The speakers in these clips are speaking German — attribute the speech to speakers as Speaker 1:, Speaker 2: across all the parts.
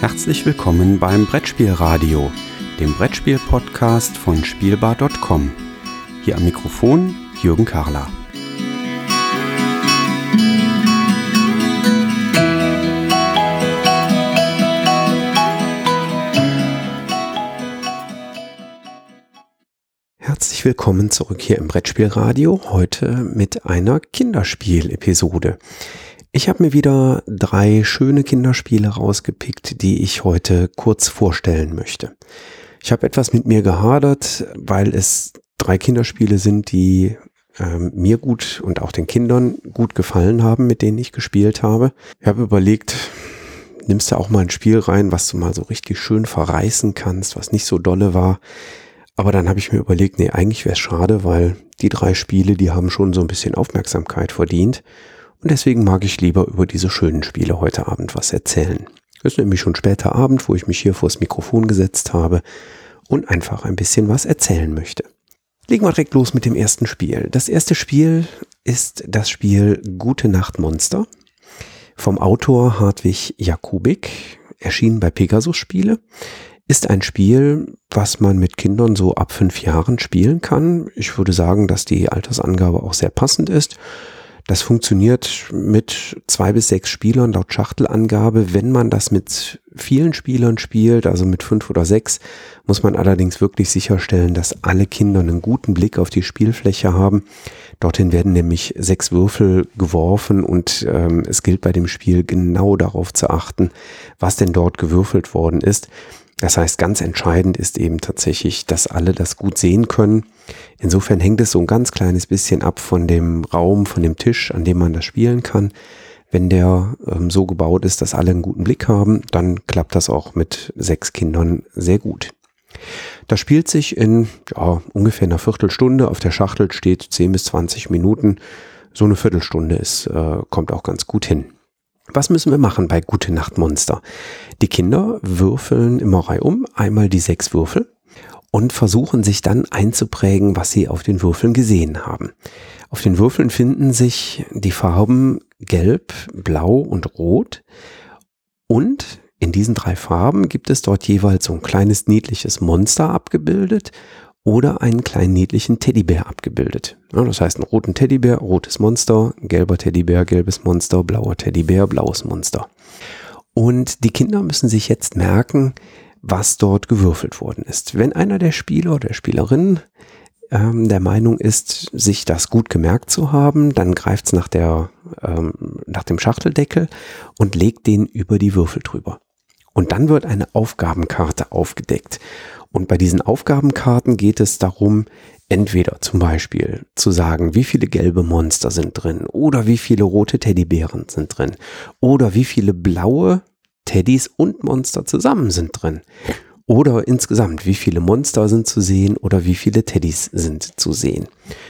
Speaker 1: Herzlich willkommen beim Brettspielradio, dem Brettspiel-Podcast von Spielbar.com. Hier am Mikrofon Jürgen Karler. Herzlich willkommen zurück hier im Brettspielradio, heute mit einer Kinderspiel-Episode. Ich habe mir wieder drei schöne Kinderspiele rausgepickt, die ich heute kurz vorstellen möchte. Ich habe etwas mit mir gehadert, weil es drei Kinderspiele sind, die ähm, mir gut und auch den Kindern gut gefallen haben, mit denen ich gespielt habe. Ich habe überlegt, nimmst du auch mal ein Spiel rein, was du mal so richtig schön verreißen kannst, was nicht so dolle war. Aber dann habe ich mir überlegt, nee, eigentlich wäre es schade, weil die drei Spiele, die haben schon so ein bisschen Aufmerksamkeit verdient. Und deswegen mag ich lieber über diese schönen Spiele heute Abend was erzählen. Es ist nämlich schon später Abend, wo ich mich hier vors Mikrofon gesetzt habe und einfach ein bisschen was erzählen möchte. Legen wir direkt los mit dem ersten Spiel. Das erste Spiel ist das Spiel Gute Nacht Monster vom Autor Hartwig Jakubik, erschienen bei Pegasus Spiele. Ist ein Spiel, was man mit Kindern so ab fünf Jahren spielen kann. Ich würde sagen, dass die Altersangabe auch sehr passend ist. Das funktioniert mit zwei bis sechs Spielern laut Schachtelangabe. Wenn man das mit vielen Spielern spielt, also mit fünf oder sechs, muss man allerdings wirklich sicherstellen, dass alle Kinder einen guten Blick auf die Spielfläche haben. Dorthin werden nämlich sechs Würfel geworfen und ähm, es gilt bei dem Spiel genau darauf zu achten, was denn dort gewürfelt worden ist. Das heißt, ganz entscheidend ist eben tatsächlich, dass alle das gut sehen können. Insofern hängt es so ein ganz kleines bisschen ab von dem Raum, von dem Tisch, an dem man das spielen kann. Wenn der ähm, so gebaut ist, dass alle einen guten Blick haben, dann klappt das auch mit sechs Kindern sehr gut. Das spielt sich in ja, ungefähr einer Viertelstunde. Auf der Schachtel steht 10 bis 20 Minuten. So eine Viertelstunde ist, äh, kommt auch ganz gut hin. Was müssen wir machen bei Gute Nacht Monster? Die Kinder würfeln immer reihum einmal die sechs Würfel und versuchen sich dann einzuprägen, was sie auf den Würfeln gesehen haben. Auf den Würfeln finden sich die Farben Gelb, Blau und Rot und in diesen drei Farben gibt es dort jeweils so ein kleines niedliches Monster abgebildet oder einen kleinen niedlichen Teddybär abgebildet. Ja, das heißt, einen roten Teddybär, rotes Monster, gelber Teddybär, gelbes Monster, blauer Teddybär, blaues Monster. Und die Kinder müssen sich jetzt merken, was dort gewürfelt worden ist. Wenn einer der Spieler oder der Spielerin ähm, der Meinung ist, sich das gut gemerkt zu haben, dann greift es nach, ähm, nach dem Schachteldeckel und legt den über die Würfel drüber. Und dann wird eine Aufgabenkarte aufgedeckt. Und bei diesen Aufgabenkarten geht es darum, entweder zum Beispiel zu sagen, wie viele gelbe Monster sind drin oder wie viele rote Teddybären sind drin oder wie viele blaue Teddys und Monster zusammen sind drin. Oder insgesamt, wie viele Monster sind zu sehen oder wie viele Teddys sind zu sehen.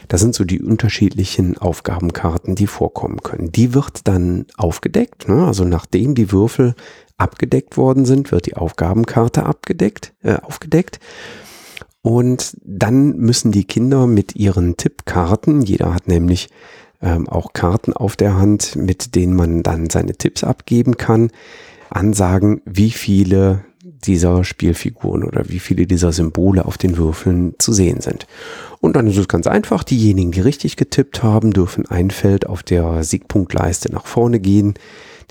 Speaker 1: Das sind so die unterschiedlichen Aufgabenkarten, die vorkommen können. Die wird dann aufgedeckt, ne? also nachdem die Würfel abgedeckt worden sind, wird die Aufgabenkarte abgedeckt, äh, aufgedeckt. Und dann müssen die Kinder mit ihren Tippkarten, jeder hat nämlich ähm, auch Karten auf der Hand, mit denen man dann seine Tipps abgeben kann, ansagen, wie viele dieser Spielfiguren oder wie viele dieser Symbole auf den Würfeln zu sehen sind. Und dann ist es ganz einfach, diejenigen, die richtig getippt haben, dürfen ein Feld auf der Siegpunktleiste nach vorne gehen.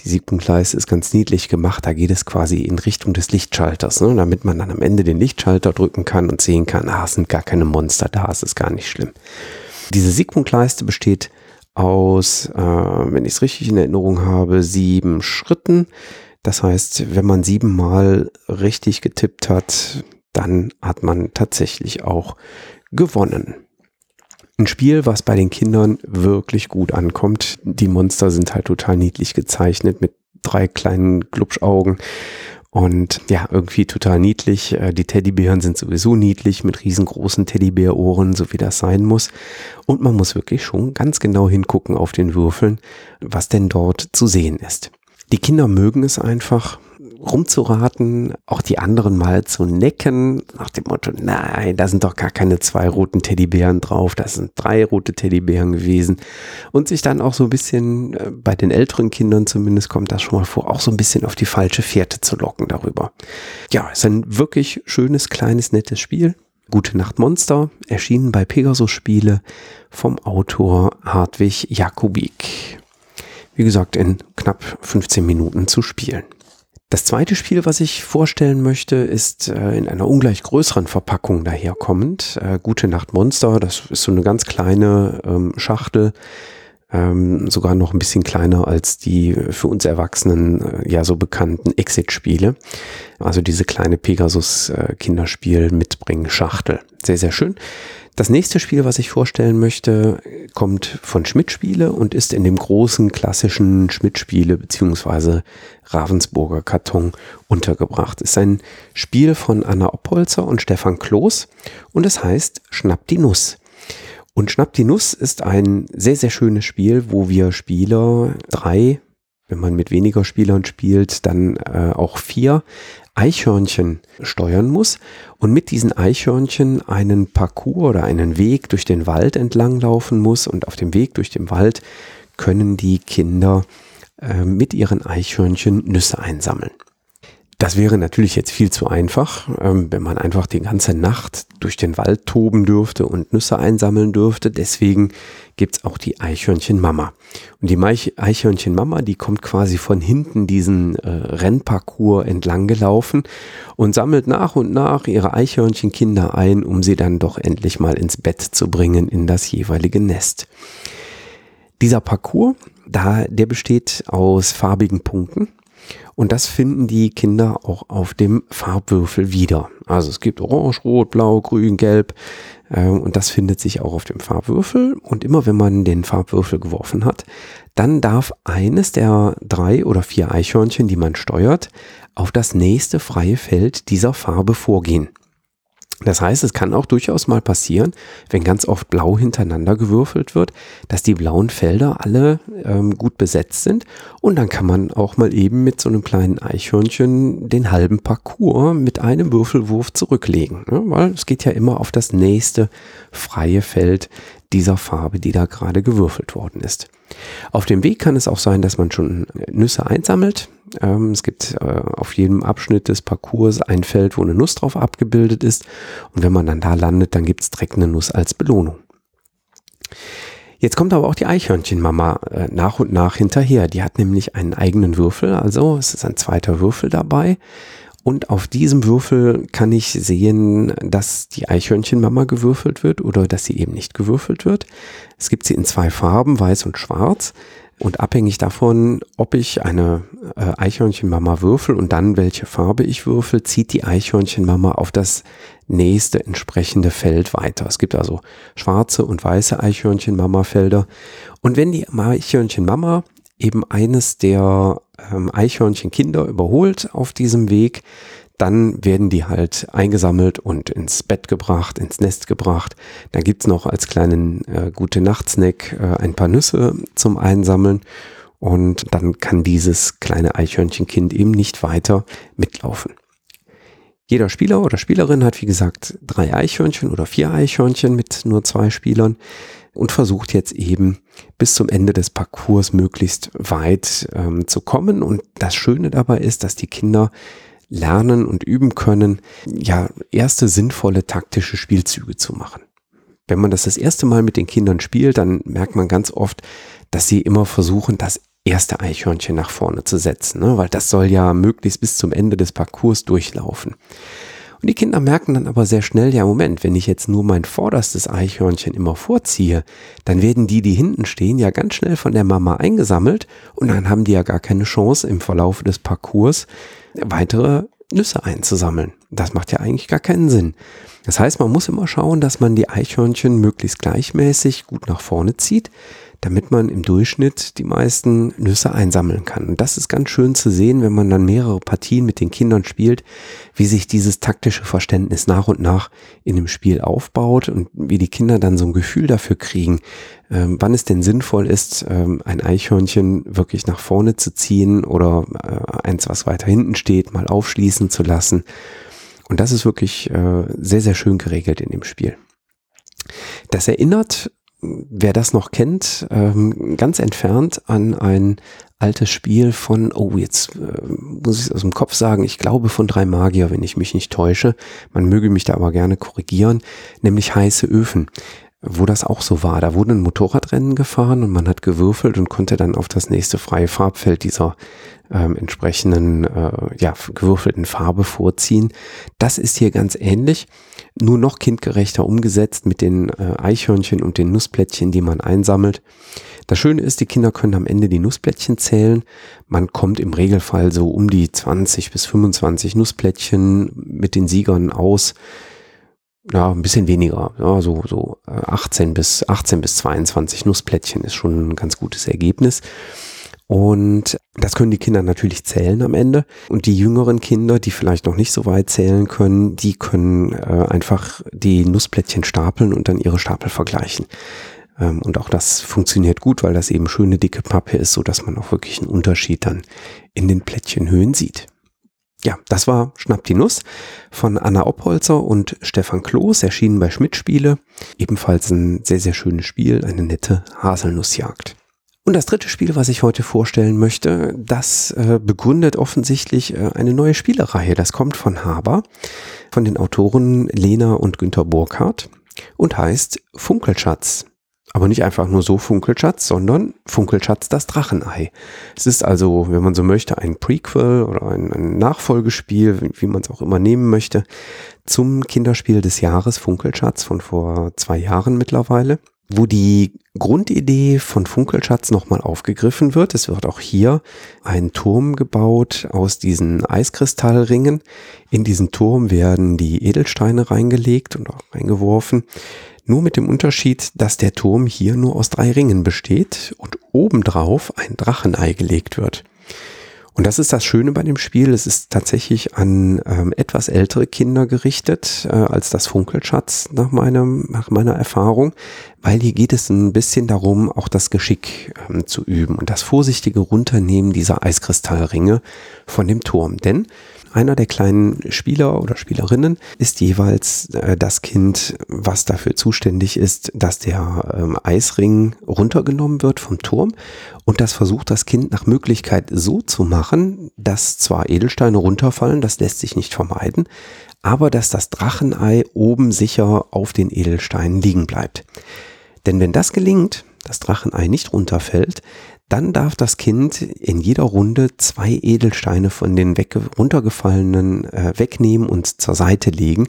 Speaker 1: Die Siegpunktleiste ist ganz niedlich gemacht, da geht es quasi in Richtung des Lichtschalters, ne, damit man dann am Ende den Lichtschalter drücken kann und sehen kann, ah, es sind gar keine Monster da, es ist gar nicht schlimm. Diese Siegpunktleiste besteht aus, äh, wenn ich es richtig in Erinnerung habe, sieben Schritten. Das heißt, wenn man siebenmal richtig getippt hat, dann hat man tatsächlich auch gewonnen. Ein Spiel, was bei den Kindern wirklich gut ankommt. Die Monster sind halt total niedlich gezeichnet mit drei kleinen Glubschaugen. Und ja, irgendwie total niedlich. Äh, die Teddybären sind sowieso niedlich mit riesengroßen Teddybärohren, so wie das sein muss. Und man muss wirklich schon ganz genau hingucken auf den Würfeln, was denn dort zu sehen ist. Die Kinder mögen es einfach, rumzuraten, auch die anderen mal zu necken, nach dem Motto, nein, da sind doch gar keine zwei roten Teddybären drauf, das sind drei rote Teddybären gewesen. Und sich dann auch so ein bisschen, äh, bei den älteren Kindern zumindest kommt das schon mal vor, auch so ein bisschen auf die falsche Fährte zu locken darüber. Ja, ist ein wirklich schönes, kleines, nettes Spiel. Gute Nacht Monster, erschienen bei Pegasus Spiele vom Autor Hartwig Jakubik. Wie gesagt, in knapp 15 Minuten zu spielen. Das zweite Spiel, was ich vorstellen möchte, ist äh, in einer ungleich größeren Verpackung daherkommend. Äh, Gute Nacht Monster, das ist so eine ganz kleine ähm, Schachtel, ähm, sogar noch ein bisschen kleiner als die für uns Erwachsenen äh, ja so bekannten Exit-Spiele. Also diese kleine Pegasus-Kinderspiel äh, mitbringen Schachtel. Sehr, sehr schön. Das nächste Spiel, was ich vorstellen möchte, kommt von Schmidt-Spiele und ist in dem großen klassischen Schmidt-Spiele beziehungsweise Ravensburger Karton untergebracht. Ist ein Spiel von Anna Oppolzer und Stefan Kloß und es heißt Schnapp die Nuss. Und Schnapp die Nuss ist ein sehr, sehr schönes Spiel, wo wir Spieler drei, wenn man mit weniger Spielern spielt, dann äh, auch vier Eichhörnchen steuern muss und mit diesen Eichhörnchen einen Parcours oder einen Weg durch den Wald entlang laufen muss und auf dem Weg durch den Wald können die Kinder äh, mit ihren Eichhörnchen Nüsse einsammeln. Das wäre natürlich jetzt viel zu einfach, ähm, wenn man einfach die ganze Nacht durch den Wald toben dürfte und Nüsse einsammeln dürfte. Deswegen gibt's auch die Eichhörnchen-Mama. Und die Eichhörnchen-Mama, die kommt quasi von hinten diesen äh, Rennparcours entlang gelaufen und sammelt nach und nach ihre Eichhörnchenkinder ein, um sie dann doch endlich mal ins Bett zu bringen, in das jeweilige Nest. Dieser Parcours, da, der besteht aus farbigen Punkten und das finden die Kinder auch auf dem Farbwürfel wieder. Also es gibt Orange, Rot, Blau, Grün, Gelb. Äh, und das findet sich auch auf dem Farbwürfel. Und immer wenn man den Farbwürfel geworfen hat, dann darf eines der drei oder vier Eichhörnchen, die man steuert, auf das nächste freie Feld dieser Farbe vorgehen. Das heißt, es kann auch durchaus mal passieren, wenn ganz oft blau hintereinander gewürfelt wird, dass die blauen Felder alle ähm, gut besetzt sind und dann kann man auch mal eben mit so einem kleinen Eichhörnchen den halben Parcours mit einem Würfelwurf zurücklegen, ne? weil es geht ja immer auf das nächste freie Feld dieser Farbe, die da gerade gewürfelt worden ist. Auf dem Weg kann es auch sein, dass man schon Nüsse einsammelt. Ähm, es gibt äh, auf jedem Abschnitt des Parcours ein Feld, wo eine Nuss drauf abgebildet ist. Und wenn man dann da landet, dann gibt es direkt eine Nuss als Belohnung. Jetzt kommt aber auch die Eichhörnchenmama äh, nach und nach hinterher. Die hat nämlich einen eigenen Würfel, also es ist ein zweiter Würfel dabei. Und auf diesem Würfel kann ich sehen, dass die Eichhörnchenmama gewürfelt wird oder dass sie eben nicht gewürfelt wird. Es gibt sie in zwei Farben, weiß und schwarz. Und abhängig davon, ob ich eine äh, Eichhörnchenmama würfel und dann welche Farbe ich würfel, zieht die Eichhörnchenmama auf das nächste entsprechende Feld weiter. Es gibt also schwarze und weiße Eichhörnchenmama-Felder. Und wenn die Eichhörnchenmama eben eines der ähm, Eichhörnchenkinder überholt auf diesem Weg, dann werden die halt eingesammelt und ins Bett gebracht, ins Nest gebracht. Da gibt's noch als kleinen äh, gute Nachtsnack äh, ein paar Nüsse zum Einsammeln. Und dann kann dieses kleine Eichhörnchenkind eben nicht weiter mitlaufen. Jeder Spieler oder Spielerin hat, wie gesagt, drei Eichhörnchen oder vier Eichhörnchen mit nur zwei Spielern und versucht jetzt eben bis zum Ende des Parcours möglichst weit ähm, zu kommen. Und das Schöne dabei ist, dass die Kinder lernen und üben können, ja, erste sinnvolle taktische Spielzüge zu machen. Wenn man das das erste Mal mit den Kindern spielt, dann merkt man ganz oft, dass sie immer versuchen, das erste Eichhörnchen nach vorne zu setzen, ne? weil das soll ja möglichst bis zum Ende des Parcours durchlaufen. Und die Kinder merken dann aber sehr schnell, ja Moment, wenn ich jetzt nur mein vorderstes Eichhörnchen immer vorziehe, dann werden die, die hinten stehen, ja ganz schnell von der Mama eingesammelt und dann haben die ja gar keine Chance im Verlauf des Parcours weitere Nüsse einzusammeln. Das macht ja eigentlich gar keinen Sinn. Das heißt, man muss immer schauen, dass man die Eichhörnchen möglichst gleichmäßig gut nach vorne zieht, damit man im Durchschnitt die meisten Nüsse einsammeln kann. Und das ist ganz schön zu sehen, wenn man dann mehrere Partien mit den Kindern spielt, wie sich dieses taktische Verständnis nach und nach in dem Spiel aufbaut und wie die Kinder dann so ein Gefühl dafür kriegen, ähm, wann es denn sinnvoll ist, ähm, ein Eichhörnchen wirklich nach vorne zu ziehen oder äh, eins, was weiter hinten steht, mal aufschließen zu lassen. Und das ist wirklich äh, sehr, sehr schön geregelt in dem Spiel. Das erinnert, wer das noch kennt, ähm, ganz entfernt an ein altes Spiel von, oh, jetzt äh, muss ich es aus dem Kopf sagen, ich glaube von drei Magier, wenn ich mich nicht täusche. Man möge mich da aber gerne korrigieren, nämlich heiße Öfen wo das auch so war. Da wurde ein Motorradrennen gefahren und man hat gewürfelt und konnte dann auf das nächste freie Farbfeld dieser ähm, entsprechenden, äh, ja, gewürfelten Farbe vorziehen. Das ist hier ganz ähnlich, nur noch kindgerechter umgesetzt mit den äh, Eichhörnchen und den Nussplättchen, die man einsammelt. Das Schöne ist, die Kinder können am Ende die Nussplättchen zählen. Man kommt im Regelfall so um die 20 bis 25 Nussplättchen mit den Siegern aus ja, ein bisschen weniger, ja, so, so 18 äh, bis, 18 bis 22 Nussplättchen ist schon ein ganz gutes Ergebnis. Und das können die Kinder natürlich zählen am Ende. Und die jüngeren Kinder, die vielleicht noch nicht so weit zählen können, die können äh, einfach die Nussplättchen stapeln und dann ihre Stapel vergleichen. Ähm, und auch das funktioniert gut, weil das eben schöne dicke Pappe ist, so dass man auch wirklich einen Unterschied dann in den Plättchenhöhen sieht. Ja, das war Schnapp die Nuss von Anna Oppholzer und Stefan Kloß, erschienen bei Schmidt Spiele. Ebenfalls ein sehr, sehr schönes Spiel, eine nette Haselnussjagd. Und das dritte Spiel, was ich heute vorstellen möchte, das äh, begründet offensichtlich äh, eine neue Spielereihe. Das kommt von Haber, von den Autoren Lena und Günter Burkhardt und heißt Funkelschatz. Aber nicht einfach nur so Funkelschatz, sondern Funkelschatz das Drachenei. Es ist also, wenn man so möchte, ein Prequel oder ein, ein Nachfolgespiel, wie, wie man es auch immer nehmen möchte, zum Kinderspiel des Jahres Funkelschatz von vor zwei Jahren mittlerweile wo die Grundidee von Funkelschatz nochmal aufgegriffen wird. Es wird auch hier ein Turm gebaut aus diesen Eiskristallringen. In diesen Turm werden die Edelsteine reingelegt und auch reingeworfen. Nur mit dem Unterschied, dass der Turm hier nur aus drei Ringen besteht und obendrauf ein Drachenei gelegt wird. Und das ist das Schöne bei dem Spiel. Es ist tatsächlich an ähm, etwas ältere Kinder gerichtet äh, als das Funkelschatz nach, meinem, nach meiner Erfahrung, weil hier geht es ein bisschen darum, auch das Geschick ähm, zu üben und das vorsichtige Runternehmen dieser Eiskristallringe von dem Turm. Denn einer der kleinen Spieler oder Spielerinnen ist jeweils äh, das Kind, was dafür zuständig ist, dass der ähm, Eisring runtergenommen wird vom Turm und das versucht das Kind nach Möglichkeit so zu machen, dass zwar Edelsteine runterfallen, das lässt sich nicht vermeiden, aber dass das Drachenei oben sicher auf den Edelsteinen liegen bleibt. Denn wenn das gelingt, das Drachenei nicht runterfällt, dann darf das Kind in jeder Runde zwei Edelsteine von den runtergefallenen äh, wegnehmen und zur Seite legen.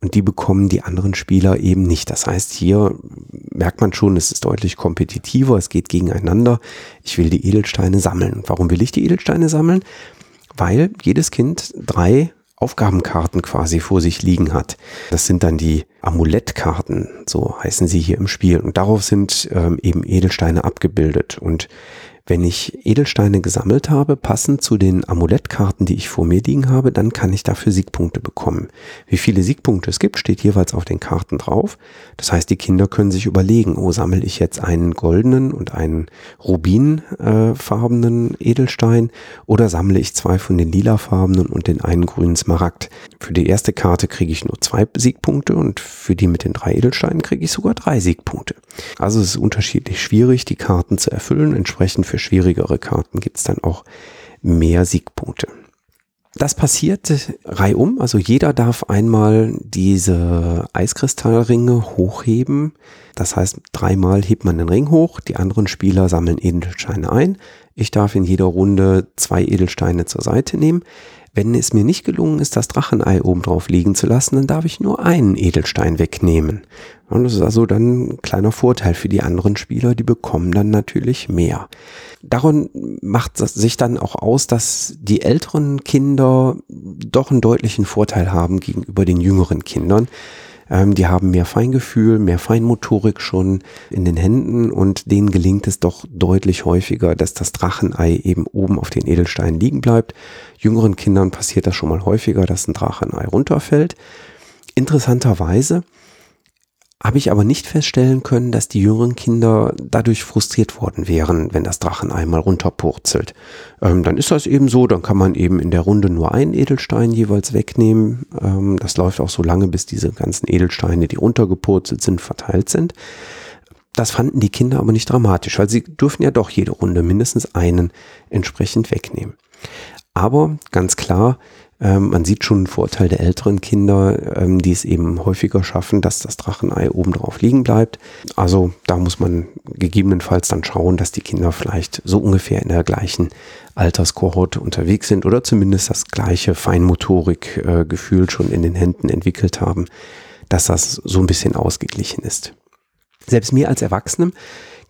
Speaker 1: Und die bekommen die anderen Spieler eben nicht. Das heißt, hier merkt man schon, es ist deutlich kompetitiver, es geht gegeneinander. Ich will die Edelsteine sammeln. warum will ich die Edelsteine sammeln? Weil jedes Kind drei Aufgabenkarten quasi vor sich liegen hat. Das sind dann die Amulettkarten, so heißen sie hier im Spiel. Und darauf sind ähm, eben Edelsteine abgebildet. Und wenn ich Edelsteine gesammelt habe, passend zu den Amulettkarten, die ich vor mir liegen habe, dann kann ich dafür Siegpunkte bekommen. Wie viele Siegpunkte es gibt, steht jeweils auf den Karten drauf. Das heißt, die Kinder können sich überlegen, oh, sammle ich jetzt einen goldenen und einen rubinfarbenen äh, Edelstein oder sammle ich zwei von den lilafarbenen und den einen grünen Smaragd. Für die erste Karte kriege ich nur zwei Siegpunkte und für die mit den drei Edelsteinen kriege ich sogar drei Siegpunkte. Also es ist unterschiedlich schwierig, die Karten zu erfüllen. Entsprechend für schwierigere Karten gibt es dann auch mehr Siegpunkte. Das passiert reihum, also jeder darf einmal diese Eiskristallringe hochheben. Das heißt, dreimal hebt man den Ring hoch, die anderen Spieler sammeln Edelsteine ein. Ich darf in jeder Runde zwei Edelsteine zur Seite nehmen. Wenn es mir nicht gelungen ist, das Drachenei oben drauf liegen zu lassen, dann darf ich nur einen Edelstein wegnehmen. Und das ist also dann ein kleiner Vorteil für die anderen Spieler, die bekommen dann natürlich mehr. Daran macht es sich dann auch aus, dass die älteren Kinder doch einen deutlichen Vorteil haben gegenüber den jüngeren Kindern. Ähm, die haben mehr Feingefühl, mehr Feinmotorik schon in den Händen und denen gelingt es doch deutlich häufiger, dass das Drachenei eben oben auf den Edelsteinen liegen bleibt. Jüngeren Kindern passiert das schon mal häufiger, dass ein Drachenei runterfällt. Interessanterweise habe ich aber nicht feststellen können, dass die jüngeren Kinder dadurch frustriert worden wären, wenn das Drachen einmal runterpurzelt. Ähm, dann ist das eben so, dann kann man eben in der Runde nur einen Edelstein jeweils wegnehmen. Ähm, das läuft auch so lange, bis diese ganzen Edelsteine, die runtergepurzelt sind, verteilt sind. Das fanden die Kinder aber nicht dramatisch, weil sie dürfen ja doch jede Runde mindestens einen entsprechend wegnehmen. Aber ganz klar, ähm, man sieht schon einen Vorteil der älteren Kinder, ähm, die es eben häufiger schaffen, dass das Drachenei oben drauf liegen bleibt. Also da muss man gegebenenfalls dann schauen, dass die Kinder vielleicht so ungefähr in der gleichen Alterskohorte unterwegs sind oder zumindest das gleiche Feinmotorikgefühl schon in den Händen entwickelt haben, dass das so ein bisschen ausgeglichen ist. Selbst mir als Erwachsenem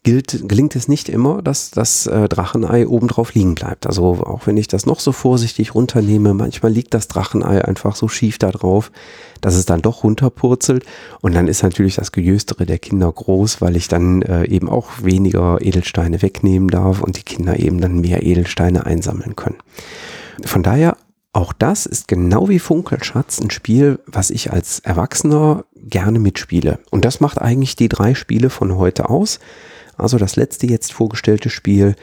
Speaker 1: gilt, gelingt es nicht immer, dass das äh, Drachenei obendrauf liegen bleibt. Also auch wenn ich das noch so vorsichtig runternehme, manchmal liegt das Drachenei einfach so schief da drauf, dass es dann doch runterpurzelt. Und dann ist natürlich das Gejöstere der Kinder groß, weil ich dann äh, eben auch weniger Edelsteine wegnehmen darf und die Kinder eben dann mehr Edelsteine einsammeln können. Von daher auch das ist genau wie Funkelschatz ein Spiel, was ich als Erwachsener gerne mitspiele. Und das macht eigentlich die drei Spiele von heute aus. Also das letzte jetzt vorgestellte Spiel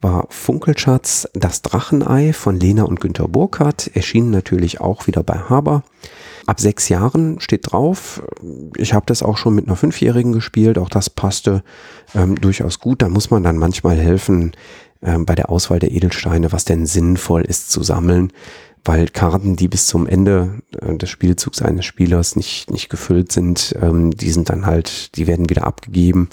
Speaker 1: war Funkelschatz, das Drachenei von Lena und Günter Burkhardt, erschienen natürlich auch wieder bei Haber. Ab sechs Jahren steht drauf. Ich habe das auch schon mit einer Fünfjährigen gespielt, auch das passte ähm, durchaus gut. Da muss man dann manchmal helfen ähm, bei der Auswahl der Edelsteine, was denn sinnvoll ist zu sammeln, weil Karten, die bis zum Ende äh, des Spielzugs eines Spielers nicht, nicht gefüllt sind, ähm, die sind dann halt, die werden wieder abgegeben.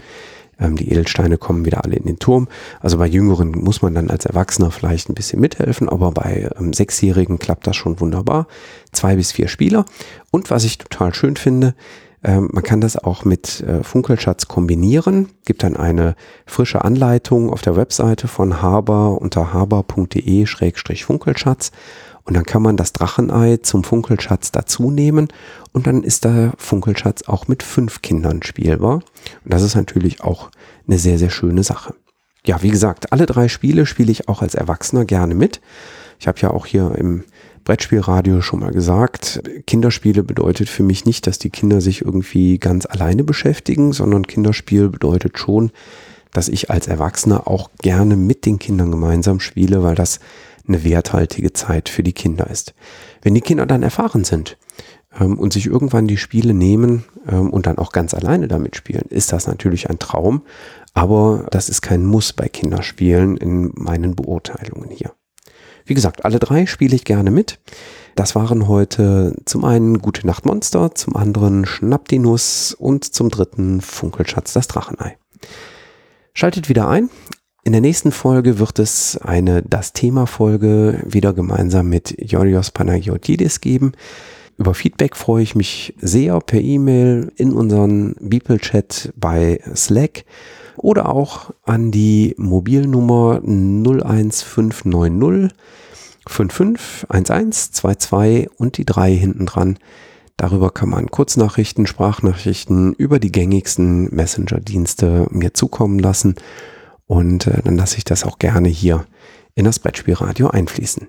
Speaker 1: Ähm, die Edelsteine kommen wieder alle in den Turm. Also bei Jüngeren muss man dann als Erwachsener vielleicht ein bisschen mithelfen, aber bei ähm, Sechsjährigen klappt das schon wunderbar. Zwei bis vier Spieler. Und was ich total schön finde, ähm, man kann das auch mit äh, Funkelschatz kombinieren. Gibt dann eine frische Anleitung auf der Webseite von Haber unter haber.de-funkelschatz. Und dann kann man das Drachenei zum Funkelschatz dazu nehmen und dann ist der Funkelschatz auch mit fünf Kindern spielbar. Und das ist natürlich auch eine sehr, sehr schöne Sache. Ja, wie gesagt, alle drei Spiele spiele ich auch als Erwachsener gerne mit. Ich habe ja auch hier im Brettspielradio schon mal gesagt, Kinderspiele bedeutet für mich nicht, dass die Kinder sich irgendwie ganz alleine beschäftigen, sondern Kinderspiel bedeutet schon, dass ich als Erwachsener auch gerne mit den Kindern gemeinsam spiele, weil das eine werthaltige Zeit für die Kinder ist. Wenn die Kinder dann erfahren sind ähm, und sich irgendwann die Spiele nehmen ähm, und dann auch ganz alleine damit spielen, ist das natürlich ein Traum, aber das ist kein Muss bei Kinderspielen in meinen Beurteilungen hier. Wie gesagt, alle drei spiele ich gerne mit. Das waren heute zum einen Gute Nacht Monster, zum anderen Schnapp die Nuss und zum dritten Funkelschatz das Drachenei. Schaltet wieder ein. In der nächsten Folge wird es eine Das Thema Folge wieder gemeinsam mit Yorios Panagiotidis geben. Über Feedback freue ich mich sehr per E-Mail in unseren Beeple-Chat bei Slack oder auch an die Mobilnummer 01590 551122 und die 3 hinten dran. Darüber kann man Kurznachrichten, Sprachnachrichten über die gängigsten Messenger-Dienste mir zukommen lassen und äh, dann lasse ich das auch gerne hier in das Brettspielradio einfließen.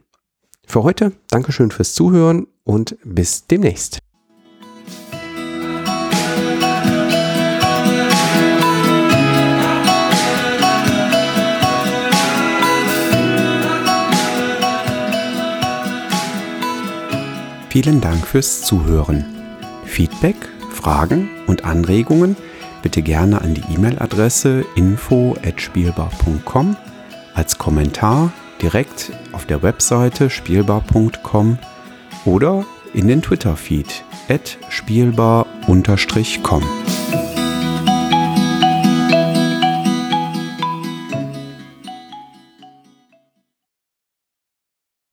Speaker 1: Für heute Dankeschön fürs Zuhören und bis demnächst. Vielen Dank fürs Zuhören. Feedback, Fragen und Anregungen – bitte gerne an die E-Mail-Adresse info@spielbar.com als Kommentar direkt auf der Webseite spielbar.com oder in den Twitter-Feed spielbar-com.